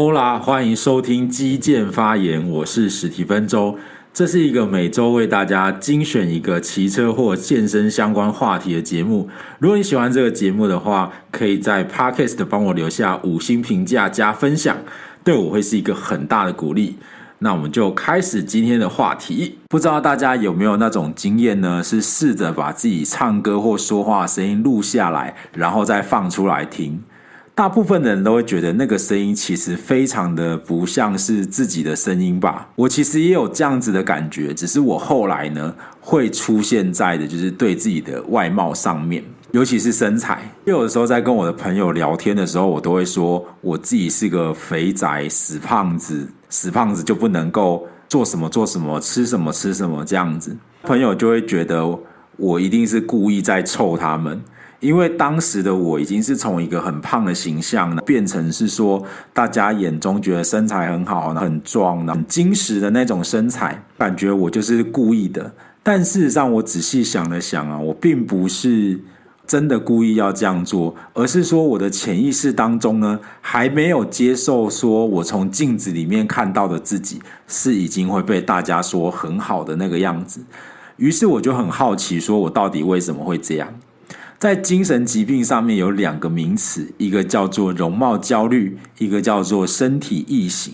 欧啦，欢迎收听基建发言，我是史蒂芬周。这是一个每周为大家精选一个骑车或健身相关话题的节目。如果你喜欢这个节目的话，可以在 Podcast 帮我留下五星评价加分享，对我会是一个很大的鼓励。那我们就开始今天的话题。不知道大家有没有那种经验呢？是试着把自己唱歌或说话声音录下来，然后再放出来听。大部分的人都会觉得那个声音其实非常的不像是自己的声音吧。我其实也有这样子的感觉，只是我后来呢会出现在的就是对自己的外貌上面，尤其是身材。有的时候在跟我的朋友聊天的时候，我都会说我自己是个肥宅、死胖子，死胖子就不能够做什么做什么，吃什么吃什么这样子。朋友就会觉得我一定是故意在臭他们。因为当时的我已经是从一个很胖的形象呢，变成是说大家眼中觉得身材很好、很壮、很精实的那种身材，感觉我就是故意的。但事实上，我仔细想了想啊，我并不是真的故意要这样做，而是说我的潜意识当中呢，还没有接受说我从镜子里面看到的自己是已经会被大家说很好的那个样子。于是我就很好奇，说我到底为什么会这样？在精神疾病上面有两个名词，一个叫做容貌焦虑，一个叫做身体异形。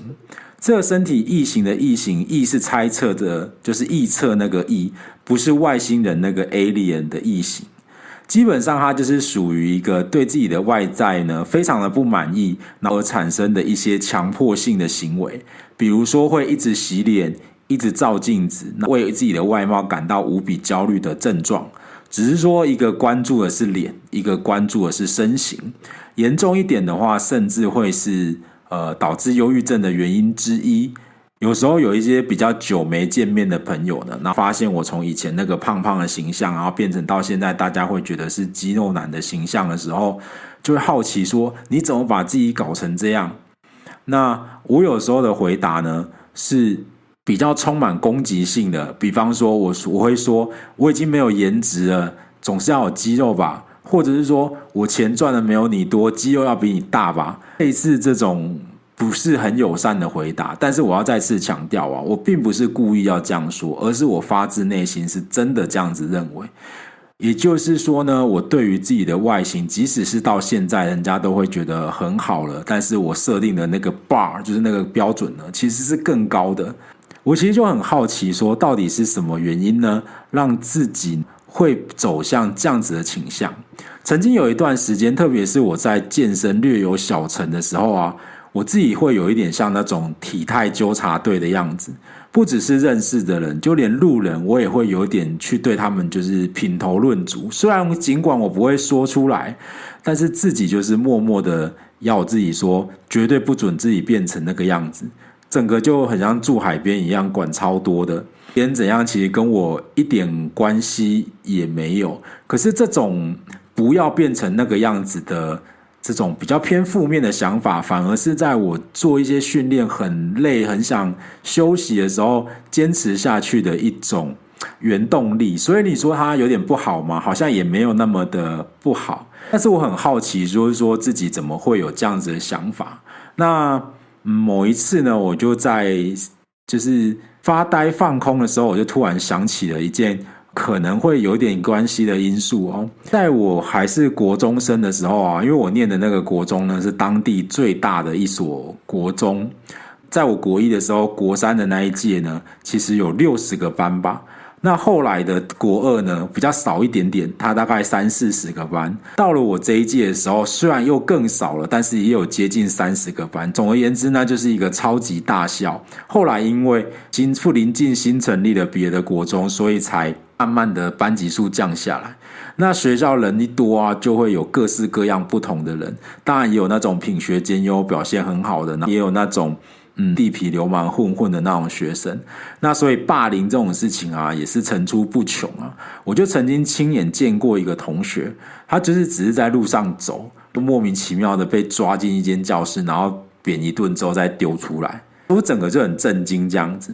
这身体异形的异形，异是猜测的，就是臆测那个异，不是外星人那个 alien 的异形。基本上，它就是属于一个对自己的外在呢非常的不满意，然后产生的一些强迫性的行为，比如说会一直洗脸，一直照镜子，为自己的外貌感到无比焦虑的症状。只是说，一个关注的是脸，一个关注的是身形。严重一点的话，甚至会是呃导致忧郁症的原因之一。有时候有一些比较久没见面的朋友呢，那发现我从以前那个胖胖的形象，然后变成到现在大家会觉得是肌肉男的形象的时候，就会好奇说：你怎么把自己搞成这样？那我有时候的回答呢是。比较充满攻击性的，比方说我，我会说我已经没有颜值了，总是要有肌肉吧，或者是说我钱赚的没有你多，肌肉要比你大吧，类似这种不是很友善的回答。但是我要再次强调啊，我并不是故意要这样说，而是我发自内心是真的这样子认为。也就是说呢，我对于自己的外形，即使是到现在人家都会觉得很好了，但是我设定的那个 bar 就是那个标准呢，其实是更高的。我其实就很好奇，说到底是什么原因呢，让自己会走向这样子的倾向？曾经有一段时间，特别是我在健身略有小成的时候啊，我自己会有一点像那种体态纠察队的样子，不只是认识的人，就连路人，我也会有点去对他们就是品头论足。虽然尽管我不会说出来，但是自己就是默默的要自己说，绝对不准自己变成那个样子。整个就很像住海边一样，管超多的，别人怎样其实跟我一点关系也没有。可是这种不要变成那个样子的这种比较偏负面的想法，反而是在我做一些训练很累、很想休息的时候，坚持下去的一种原动力。所以你说它有点不好吗？好像也没有那么的不好。但是我很好奇，就是说自己怎么会有这样子的想法？那。某一次呢，我就在就是发呆放空的时候，我就突然想起了一件可能会有点关系的因素哦。在我还是国中生的时候啊，因为我念的那个国中呢，是当地最大的一所国中，在我国一的时候，国三的那一届呢，其实有六十个班吧。那后来的国二呢，比较少一点点，它大概三四十个班。到了我这一届的时候，虽然又更少了，但是也有接近三十个班。总而言之，那就是一个超级大校。后来因为新附临近新成立的别的国中，所以才慢慢的班级数降下来。那学校人一多啊，就会有各式各样不同的人。当然也有那种品学兼优、表现很好的，也有那种。嗯，地痞流氓混混的那种学生，那所以霸凌这种事情啊，也是层出不穷啊。我就曾经亲眼见过一个同学，他就是只是在路上走，就莫名其妙的被抓进一间教室，然后扁一顿之后再丢出来，我整个就很震惊这样子。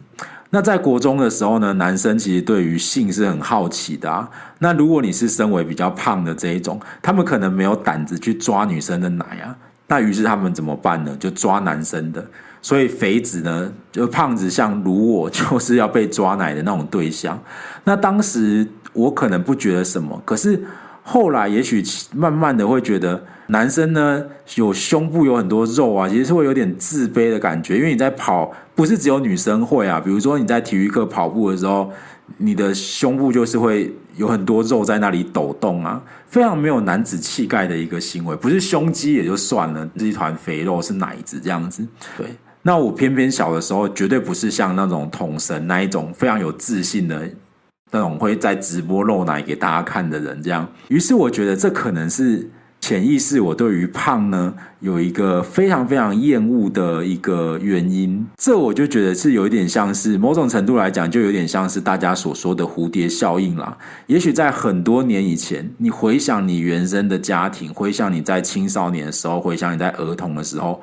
那在国中的时候呢，男生其实对于性是很好奇的啊。那如果你是身为比较胖的这一种，他们可能没有胆子去抓女生的奶啊。那于是他们怎么办呢？就抓男生的。所以肥子呢，就胖子像如我，就是要被抓奶的那种对象。那当时我可能不觉得什么，可是后来也许慢慢的会觉得，男生呢有胸部有很多肉啊，其实是会有点自卑的感觉，因为你在跑，不是只有女生会啊。比如说你在体育课跑步的时候，你的胸部就是会有很多肉在那里抖动啊，非常没有男子气概的一个行为。不是胸肌也就算了，是一团肥肉，是奶子这样子，对。那我偏偏小的时候绝对不是像那种统神那一种非常有自信的那种会在直播露奶给大家看的人，这样。于是我觉得这可能是潜意识，我对于胖呢有一个非常非常厌恶的一个原因。这我就觉得是有一点像是某种程度来讲，就有点像是大家所说的蝴蝶效应啦。也许在很多年以前，你回想你原生的家庭，回想你在青少年的时候，回想你在儿童的时候。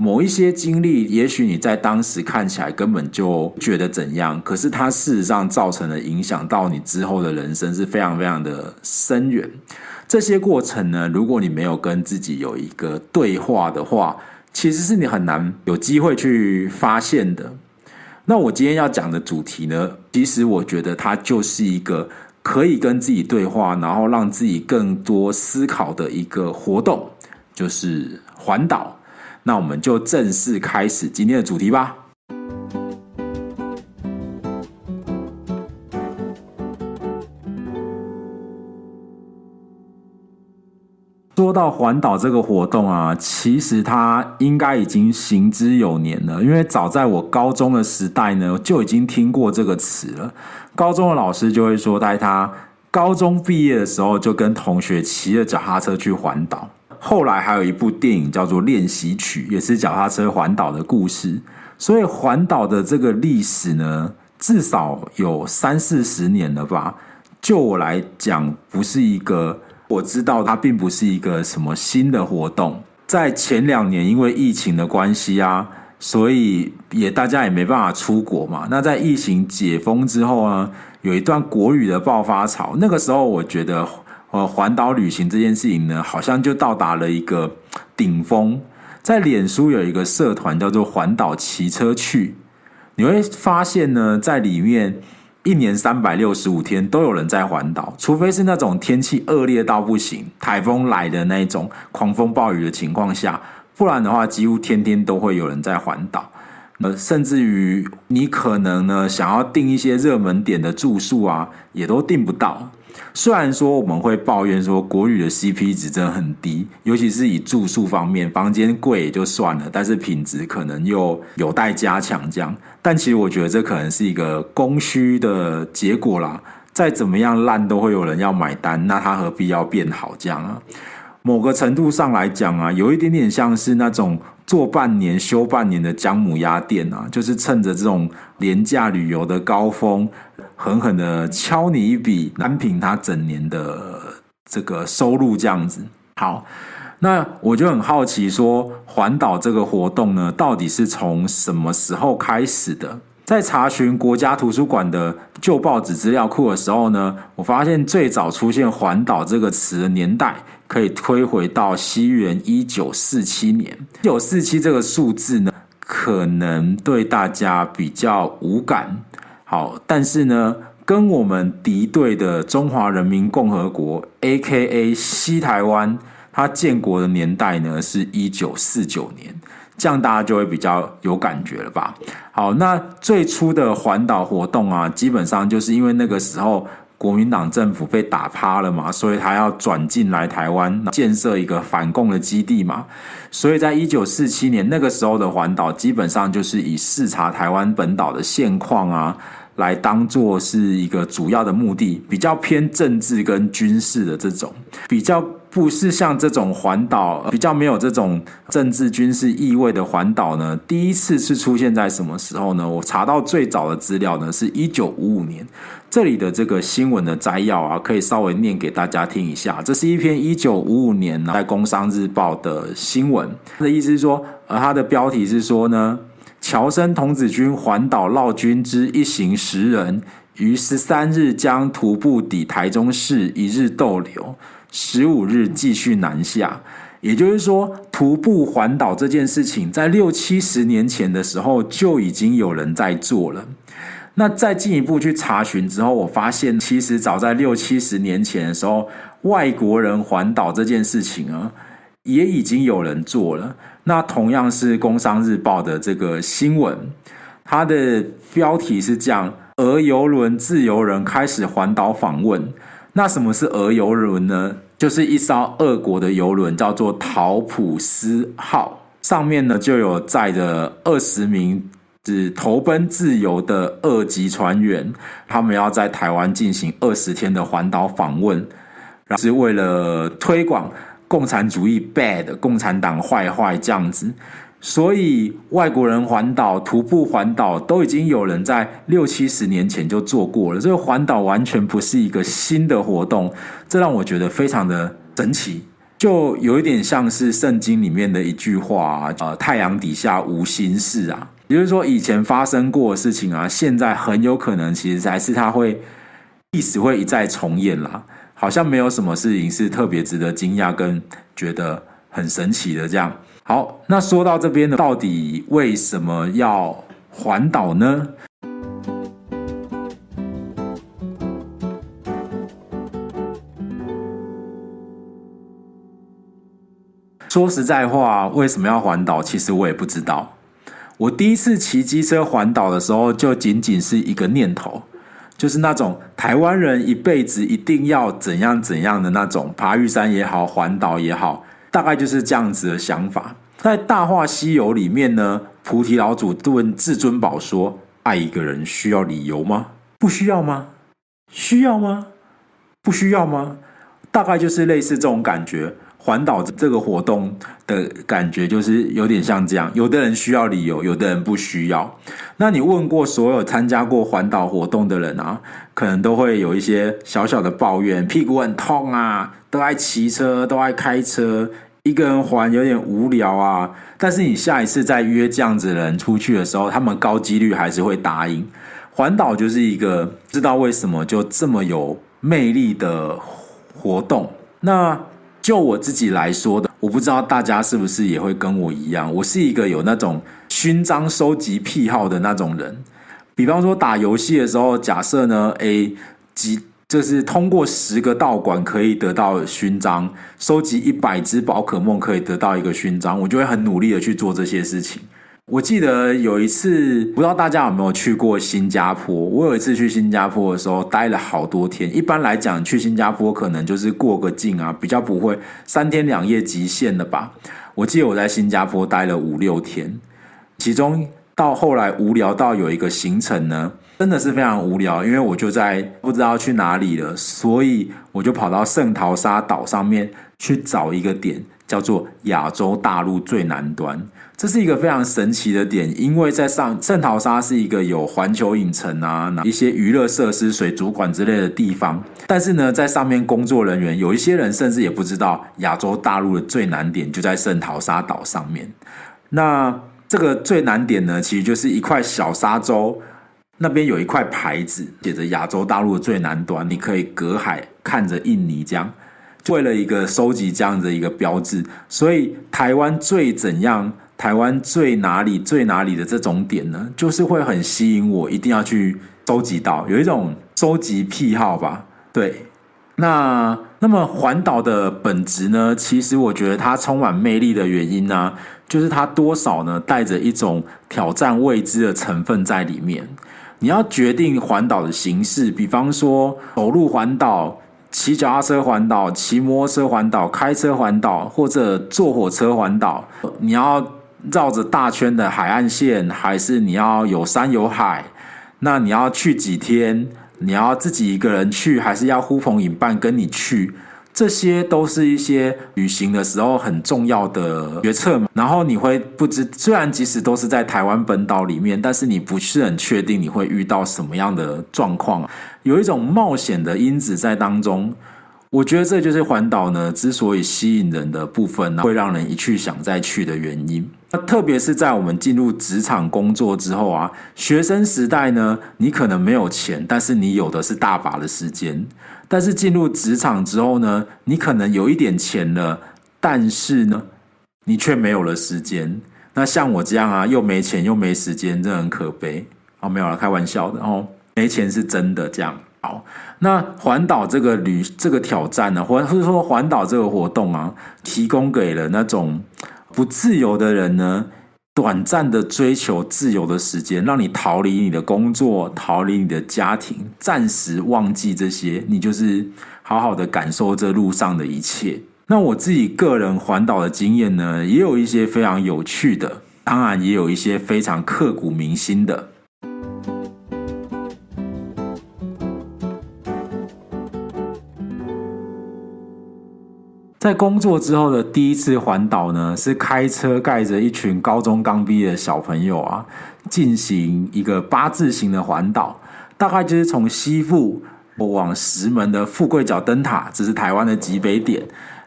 某一些经历，也许你在当时看起来根本就觉得怎样，可是它事实上造成了影响到你之后的人生是非常非常的深远。这些过程呢，如果你没有跟自己有一个对话的话，其实是你很难有机会去发现的。那我今天要讲的主题呢，其实我觉得它就是一个可以跟自己对话，然后让自己更多思考的一个活动，就是环岛。那我们就正式开始今天的主题吧。说到环岛这个活动啊，其实它应该已经行之有年了，因为早在我高中的时代呢，就已经听过这个词了。高中的老师就会说，在他高中毕业的时候，就跟同学骑着脚踏车去环岛。后来还有一部电影叫做《练习曲》，也是脚踏车环岛的故事。所以环岛的这个历史呢，至少有三四十年了吧。就我来讲，不是一个我知道它并不是一个什么新的活动。在前两年，因为疫情的关系啊，所以也大家也没办法出国嘛。那在疫情解封之后呢，有一段国语的爆发潮。那个时候，我觉得。呃，环岛旅行这件事情呢，好像就到达了一个顶峰。在脸书有一个社团叫做“环岛骑车去”，你会发现呢，在里面一年三百六十五天都有人在环岛，除非是那种天气恶劣到不行，台风来的那种狂风暴雨的情况下，不然的话，几乎天天都会有人在环岛。呃，甚至于你可能呢，想要订一些热门点的住宿啊，也都订不到。虽然说我们会抱怨说国旅的 CP 值真的很低，尤其是以住宿方面，房间贵也就算了，但是品质可能又有待加强这样。但其实我觉得这可能是一个供需的结果啦，再怎么样烂都会有人要买单，那它何必要变好这样啊？某个程度上来讲啊，有一点点像是那种。做半年休半年的姜母鸭店啊，就是趁着这种廉价旅游的高峰，狠狠的敲你一笔，单凭他整年的这个收入这样子。好，那我就很好奇，说环岛这个活动呢，到底是从什么时候开始的？在查询国家图书馆的旧报纸资料库的时候呢，我发现最早出现“环岛”这个词的年代。可以推回到西元一九四七年，一九四七这个数字呢，可能对大家比较无感。好，但是呢，跟我们敌对的中华人民共和国 （A.K.A. 西台湾）它建国的年代呢，是一九四九年，这样大家就会比较有感觉了吧？好，那最初的环岛活动啊，基本上就是因为那个时候。国民党政府被打趴了嘛，所以他要转进来台湾建设一个反共的基地嘛，所以在一九四七年那个时候的环岛，基本上就是以视察台湾本岛的现况啊，来当做是一个主要的目的，比较偏政治跟军事的这种比较。不是像这种环岛比较没有这种政治军事意味的环岛呢？第一次是出现在什么时候呢？我查到最早的资料呢，是一九五五年。这里的这个新闻的摘要啊，可以稍微念给大家听一下。这是一篇一九五五年在《工商日报》的新闻。它的意思是说，呃，它的标题是说呢，侨生童子军环岛绕军之一行十人，于十三日将徒步抵台中市，一日逗留。十五日继续南下，也就是说，徒步环岛这件事情，在六七十年前的时候就已经有人在做了。那再进一步去查询之后，我发现其实早在六七十年前的时候，外国人环岛这件事情啊，也已经有人做了。那同样是《工商日报》的这个新闻，它的标题是这样：俄邮轮自由人开始环岛访问。那什么是俄邮轮呢？就是一艘俄国的邮轮，叫做陶普斯号，上面呢就有载着二十名只投奔自由的俄籍船员，他们要在台湾进行二十天的环岛访问，是为了推广共产主义 bad，共产党坏坏这样子。所以外国人环岛、徒步环岛都已经有人在六七十年前就做过了。这个环岛完全不是一个新的活动，这让我觉得非常的神奇，就有一点像是圣经里面的一句话：“呃，太阳底下无新事啊。”也就是说，以前发生过的事情啊，现在很有可能其实还是它会历史会一再重演啦。好像没有什么事情是特别值得惊讶跟觉得很神奇的这样。好，那说到这边呢，到底为什么要环岛呢？说实在话，为什么要环岛？其实我也不知道。我第一次骑机车环岛的时候，就仅仅是一个念头，就是那种台湾人一辈子一定要怎样怎样的那种，爬玉山也好，环岛也好。大概就是这样子的想法。在《大话西游》里面呢，菩提老祖问至尊宝说：“爱一个人需要理由吗？不需要吗？需要吗？不需要吗？”大概就是类似这种感觉。环岛这个活动的感觉就是有点像这样，有的人需要理由，有的人不需要。那你问过所有参加过环岛活动的人啊，可能都会有一些小小的抱怨，屁股很痛啊，都爱骑车，都爱开车，一个人环有点无聊啊。但是你下一次再约这样子的人出去的时候，他们高几率还是会答应。环岛就是一个知道为什么就这么有魅力的活动。那就我自己来说的，我不知道大家是不是也会跟我一样，我是一个有那种勋章收集癖好的那种人。比方说打游戏的时候，假设呢，A 几就是通过十个道馆可以得到勋章，收集一百只宝可梦可以得到一个勋章，我就会很努力的去做这些事情。我记得有一次，不知道大家有没有去过新加坡？我有一次去新加坡的时候，待了好多天。一般来讲，去新加坡可能就是过个境啊，比较不会三天两夜极限的吧。我记得我在新加坡待了五六天，其中到后来无聊到有一个行程呢，真的是非常无聊，因为我就在不知道去哪里了，所以我就跑到圣淘沙岛上面去找一个点，叫做亚洲大陆最南端。这是一个非常神奇的点，因为在上圣淘沙是一个有环球影城啊，一些娱乐设施、水族馆之类的地方。但是呢，在上面工作人员有一些人甚至也不知道亚洲大陆的最南点就在圣淘沙岛上面。那这个最难点呢，其实就是一块小沙洲，那边有一块牌子写着亚洲大陆的最南端，你可以隔海看着印尼这样。为了一个收集这样的一个标志，所以台湾最怎样？台湾最哪里最哪里的这种点呢，就是会很吸引我，一定要去收集到，有一种收集癖好吧？对，那那么环岛的本质呢？其实我觉得它充满魅力的原因呢，就是它多少呢带着一种挑战未知的成分在里面。你要决定环岛的形式，比方说走路环岛、骑脚踏车环岛、骑摩托车环岛、开车环岛，或者坐火车环岛，你要。绕着大圈的海岸线，还是你要有山有海？那你要去几天？你要自己一个人去，还是要呼朋引伴跟你去？这些都是一些旅行的时候很重要的决策嘛。然后你会不知，虽然即使都是在台湾本岛里面，但是你不是很确定你会遇到什么样的状况，有一种冒险的因子在当中。我觉得这就是环岛呢之所以吸引人的部分，会让人一去想再去的原因。那特别是在我们进入职场工作之后啊，学生时代呢，你可能没有钱，但是你有的是大把的时间。但是进入职场之后呢，你可能有一点钱了，但是呢，你却没有了时间。那像我这样啊，又没钱又没时间，真的很可悲。哦，没有了，开玩笑的哦，没钱是真的这样。好，那环岛这个旅这个挑战呢，或者是说环岛这个活动啊，提供给了那种不自由的人呢，短暂的追求自由的时间，让你逃离你的工作，逃离你的家庭，暂时忘记这些，你就是好好的感受这路上的一切。那我自己个人环岛的经验呢，也有一些非常有趣的，当然也有一些非常刻骨铭心的。在工作之后的第一次环岛呢，是开车载着一群高中刚毕业的小朋友啊，进行一个八字形的环岛，大概就是从西部往石门的富贵角灯塔，这是台湾的极北点，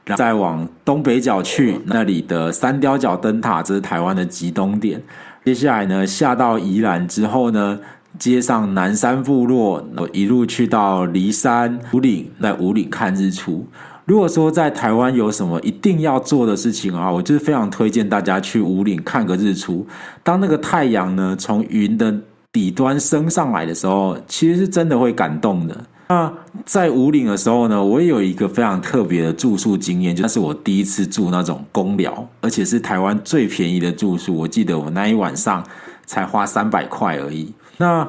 然后再往东北角去那里的三貂角灯塔，这是台湾的极东点。接下来呢，下到宜兰之后呢，接上南山部落，一路去到梨山、五岭，在五岭看日出。如果说在台湾有什么一定要做的事情啊，我就是非常推荐大家去武岭看个日出。当那个太阳呢从云的底端升上来的时候，其实是真的会感动的。那在武岭的时候呢，我也有一个非常特别的住宿经验，就是我第一次住那种公寮，而且是台湾最便宜的住宿。我记得我那一晚上才花三百块而已。那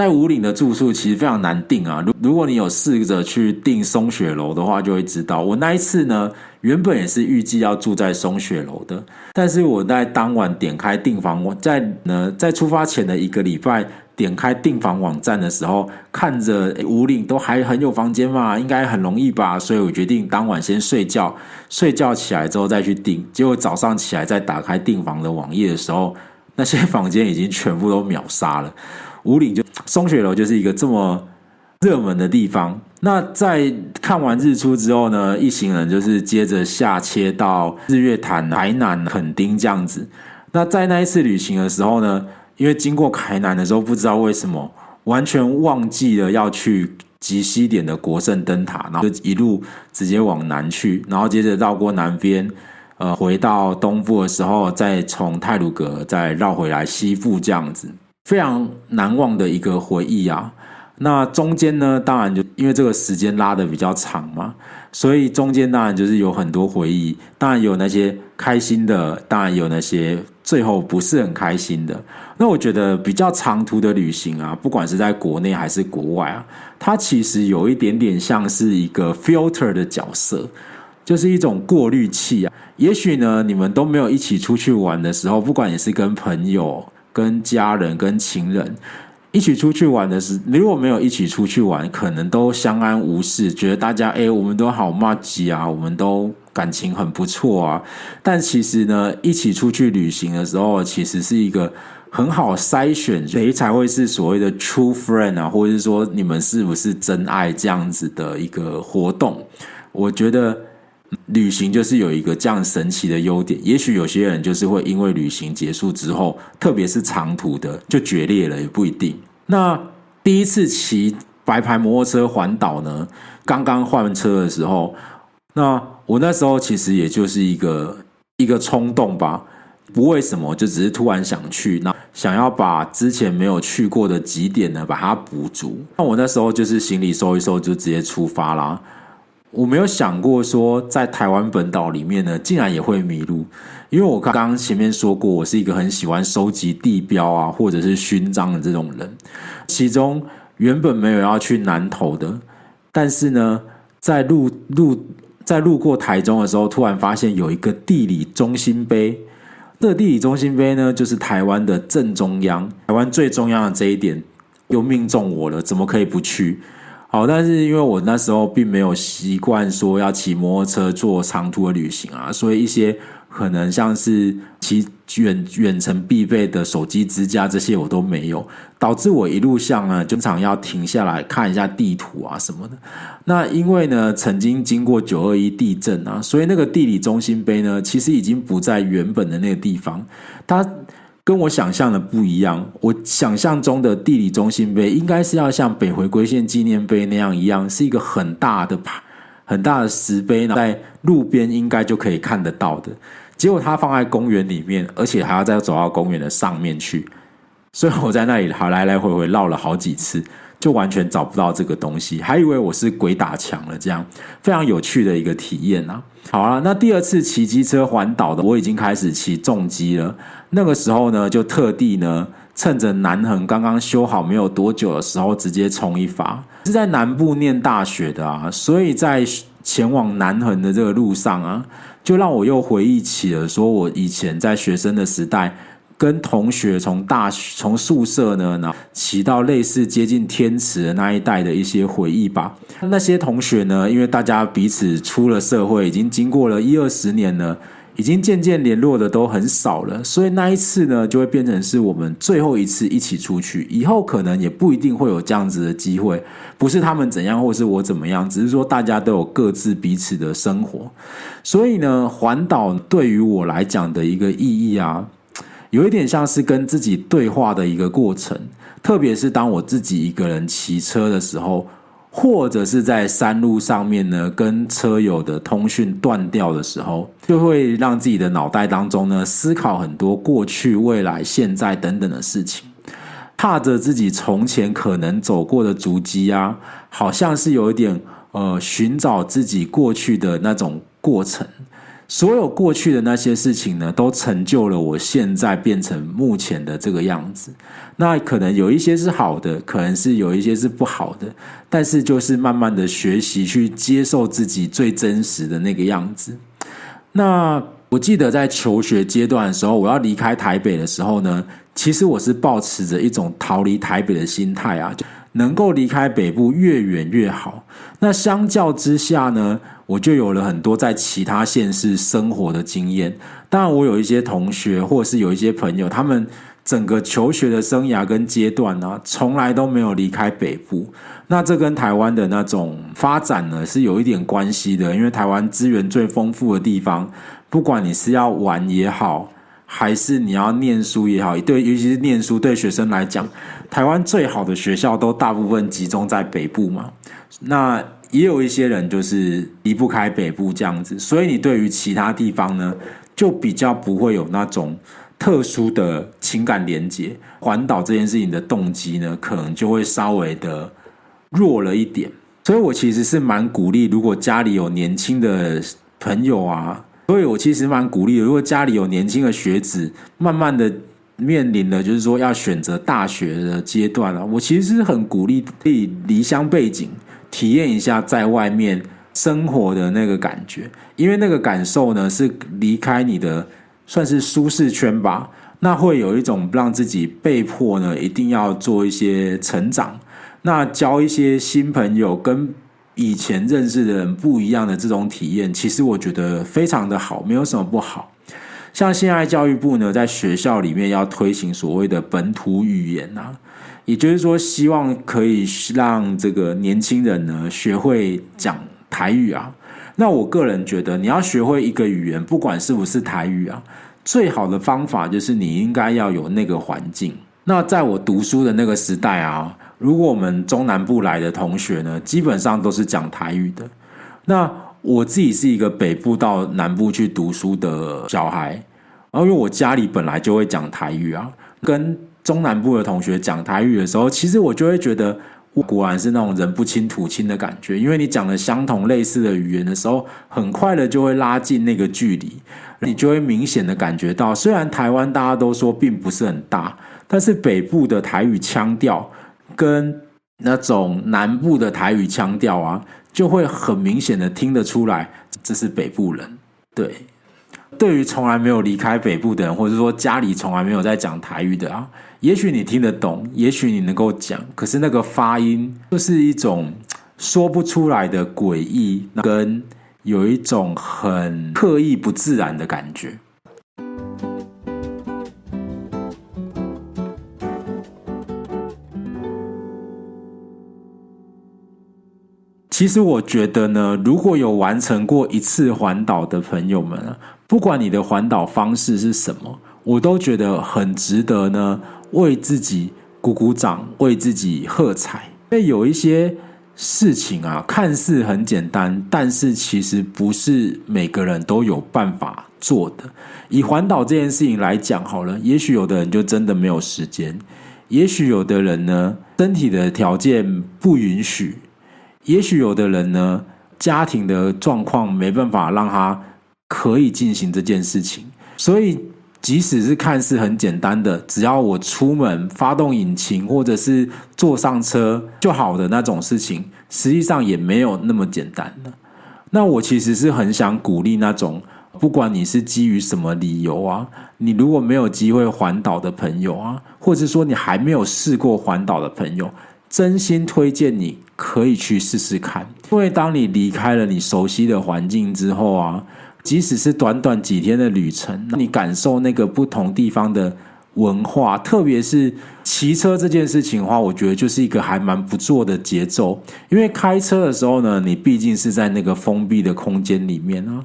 在五岭的住宿其实非常难订啊！如如果你有试着去订松雪楼的话，就会知道我那一次呢，原本也是预计要住在松雪楼的，但是我在当晚点开订房，在呢在出发前的一个礼拜点开订房网站的时候，看着五岭都还很有房间嘛，应该很容易吧，所以我决定当晚先睡觉，睡觉起来之后再去订。结果早上起来再打开订房的网页的时候，那些房间已经全部都秒杀了。五岭就松雪楼就是一个这么热门的地方。那在看完日出之后呢，一行人就是接着下切到日月潭、台南、垦丁这样子。那在那一次旅行的时候呢，因为经过台南的时候，不知道为什么完全忘记了要去极西点的国圣灯塔，然后就一路直接往南去，然后接着绕过南边，呃，回到东部的时候，再从泰鲁阁再绕回来西部这样子。非常难忘的一个回忆啊！那中间呢，当然就因为这个时间拉得比较长嘛，所以中间当然就是有很多回忆，当然有那些开心的，当然有那些最后不是很开心的。那我觉得比较长途的旅行啊，不管是在国内还是国外啊，它其实有一点点像是一个 filter 的角色，就是一种过滤器啊。也许呢，你们都没有一起出去玩的时候，不管你是跟朋友。跟家人、跟情人一起出去玩的时，如果没有一起出去玩，可能都相安无事，觉得大家哎，我们都好麻吉啊，我们都感情很不错啊。但其实呢，一起出去旅行的时候，其实是一个很好筛选谁才会是所谓的 true friend 啊，或者是说你们是不是真爱这样子的一个活动。我觉得。旅行就是有一个这样神奇的优点，也许有些人就是会因为旅行结束之后，特别是长途的就决裂了，也不一定。那第一次骑白牌摩托车环岛呢，刚刚换车的时候，那我那时候其实也就是一个一个冲动吧，不为什么，就只是突然想去，那想要把之前没有去过的几点呢，把它补足。那我那时候就是行李收一收，就直接出发啦。我没有想过说，在台湾本岛里面呢，竟然也会迷路。因为我刚刚前面说过，我是一个很喜欢收集地标啊，或者是勋章的这种人。其中原本没有要去南投的，但是呢，在路路在路过台中的时候，突然发现有一个地理中心碑。这个地理中心碑呢，就是台湾的正中央，台湾最中央的这一点，又命中我了，怎么可以不去？好，但是因为我那时候并没有习惯说要骑摩托车做长途的旅行啊，所以一些可能像是骑远远程必备的手机支架这些我都没有，导致我一路上呢经常要停下来看一下地图啊什么的。那因为呢曾经经过九二一地震啊，所以那个地理中心碑呢其实已经不在原本的那个地方，它。跟我想象的不一样，我想象中的地理中心碑应该是要像北回归线纪念碑那样一样，是一个很大的牌、很大的石碑呢，在路边应该就可以看得到的。结果它放在公园里面，而且还要再走到公园的上面去，所以我在那里好来来回回绕了好几次。就完全找不到这个东西，还以为我是鬼打墙了，这样非常有趣的一个体验啊！好了，那第二次骑机车环岛的，我已经开始骑重机了。那个时候呢，就特地呢，趁着南横刚刚修好没有多久的时候，直接冲一发。是在南部念大学的啊，所以在前往南横的这个路上啊，就让我又回忆起了说我以前在学生的时代。跟同学从大从宿舍呢，然后骑到类似接近天池的那一带的一些回忆吧。那些同学呢，因为大家彼此出了社会，已经经过了一二十年了，已经渐渐联络的都很少了。所以那一次呢，就会变成是我们最后一次一起出去。以后可能也不一定会有这样子的机会，不是他们怎样，或是我怎么样，只是说大家都有各自彼此的生活。所以呢，环岛对于我来讲的一个意义啊。有一点像是跟自己对话的一个过程，特别是当我自己一个人骑车的时候，或者是在山路上面呢，跟车友的通讯断掉的时候，就会让自己的脑袋当中呢，思考很多过去、未来、现在等等的事情，踏着自己从前可能走过的足迹啊，好像是有一点呃，寻找自己过去的那种过程。所有过去的那些事情呢，都成就了我现在变成目前的这个样子。那可能有一些是好的，可能是有一些是不好的，但是就是慢慢的学习去接受自己最真实的那个样子。那我记得在求学阶段的时候，我要离开台北的时候呢，其实我是抱持着一种逃离台北的心态啊，能够离开北部越远越好。那相较之下呢，我就有了很多在其他县市生活的经验。当然，我有一些同学，或是有一些朋友，他们整个求学的生涯跟阶段呢、从来都没有离开北部。那这跟台湾的那种发展呢，是有一点关系的。因为台湾资源最丰富的地方，不管你是要玩也好，还是你要念书也好，对，尤其是念书，对学生来讲，台湾最好的学校都大部分集中在北部嘛。那也有一些人就是离不开北部这样子，所以你对于其他地方呢，就比较不会有那种特殊的情感连接。环岛这件事情的动机呢，可能就会稍微的弱了一点。所以我其实是蛮鼓励，如果家里有年轻的朋友啊，所以我其实蛮鼓励，如果家里有年轻的学子，慢慢的面临了就是说要选择大学的阶段了，我其实是很鼓励可以离乡背井。体验一下在外面生活的那个感觉，因为那个感受呢，是离开你的算是舒适圈吧，那会有一种让自己被迫呢，一定要做一些成长，那交一些新朋友，跟以前认识的人不一样的这种体验，其实我觉得非常的好，没有什么不好。像现在教育部呢，在学校里面要推行所谓的本土语言啊。也就是说，希望可以让这个年轻人呢学会讲台语啊。那我个人觉得，你要学会一个语言，不管是不是台语啊，最好的方法就是你应该要有那个环境。那在我读书的那个时代啊，如果我们中南部来的同学呢，基本上都是讲台语的。那我自己是一个北部到南部去读书的小孩，然后因为我家里本来就会讲台语啊，跟。中南部的同学讲台语的时候，其实我就会觉得，我果然是那种人不亲土亲的感觉。因为你讲了相同类似的语言的时候，很快的就会拉近那个距离，你就会明显的感觉到，虽然台湾大家都说并不是很大，但是北部的台语腔调跟那种南部的台语腔调啊，就会很明显的听得出来，这是北部人，对。对于从来没有离开北部的人，或者说家里从来没有在讲台语的啊，也许你听得懂，也许你能够讲，可是那个发音就是一种说不出来的诡异，跟有一种很刻意不自然的感觉。其实我觉得呢，如果有完成过一次环岛的朋友们啊。不管你的环岛方式是什么，我都觉得很值得呢，为自己鼓鼓掌，为自己喝彩。因为有一些事情啊，看似很简单，但是其实不是每个人都有办法做的。以环岛这件事情来讲好了，也许有的人就真的没有时间，也许有的人呢，身体的条件不允许，也许有的人呢，家庭的状况没办法让他可以进行这件事情，所以。即使是看似很简单的，只要我出门发动引擎或者是坐上车就好的那种事情，实际上也没有那么简单的。那我其实是很想鼓励那种，不管你是基于什么理由啊，你如果没有机会环岛的朋友啊，或者说你还没有试过环岛的朋友，真心推荐你可以去试试看，因为当你离开了你熟悉的环境之后啊。即使是短短几天的旅程，你感受那个不同地方的文化，特别是骑车这件事情的话，我觉得就是一个还蛮不错的节奏。因为开车的时候呢，你毕竟是在那个封闭的空间里面啊，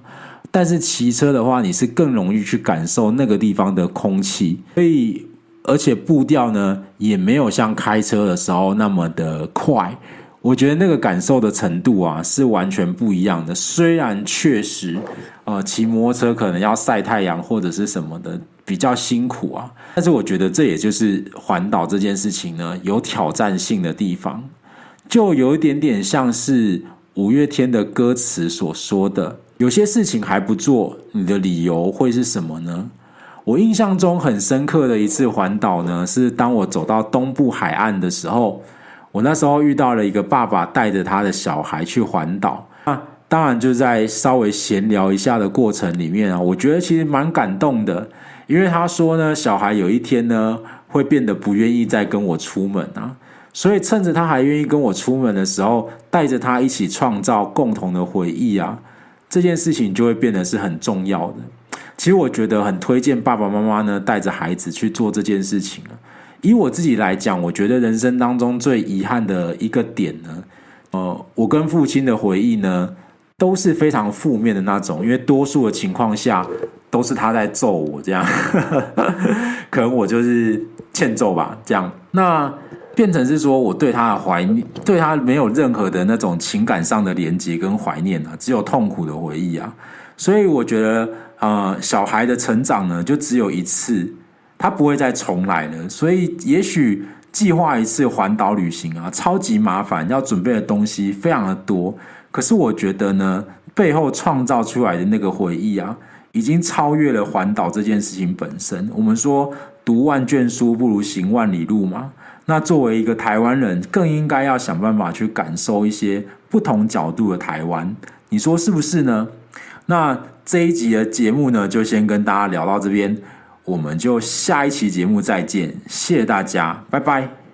但是骑车的话，你是更容易去感受那个地方的空气，所以而且步调呢，也没有像开车的时候那么的快。我觉得那个感受的程度啊，是完全不一样的。虽然确实，呃，骑摩托车可能要晒太阳或者是什么的，比较辛苦啊。但是我觉得这也就是环岛这件事情呢，有挑战性的地方，就有一点点像是五月天的歌词所说的：有些事情还不做，你的理由会是什么呢？我印象中很深刻的一次环岛呢，是当我走到东部海岸的时候。我那时候遇到了一个爸爸带着他的小孩去环岛，那当然就在稍微闲聊一下的过程里面啊，我觉得其实蛮感动的，因为他说呢，小孩有一天呢会变得不愿意再跟我出门啊，所以趁着他还愿意跟我出门的时候，带着他一起创造共同的回忆啊，这件事情就会变得是很重要的。其实我觉得很推荐爸爸妈妈呢带着孩子去做这件事情啊。以我自己来讲，我觉得人生当中最遗憾的一个点呢，呃，我跟父亲的回忆呢都是非常负面的那种，因为多数的情况下都是他在揍我，这样，可能我就是欠揍吧，这样，那变成是说我对他的怀念，对他没有任何的那种情感上的连接跟怀念啊，只有痛苦的回忆啊，所以我觉得，呃，小孩的成长呢，就只有一次。他不会再重来了，所以也许计划一次环岛旅行啊，超级麻烦，要准备的东西非常的多。可是我觉得呢，背后创造出来的那个回忆啊，已经超越了环岛这件事情本身。我们说读万卷书不如行万里路嘛，那作为一个台湾人，更应该要想办法去感受一些不同角度的台湾。你说是不是呢？那这一集的节目呢，就先跟大家聊到这边。我们就下一期节目再见，谢谢大家，拜拜。